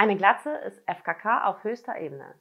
Eine Glatze ist FKK auf höchster Ebene.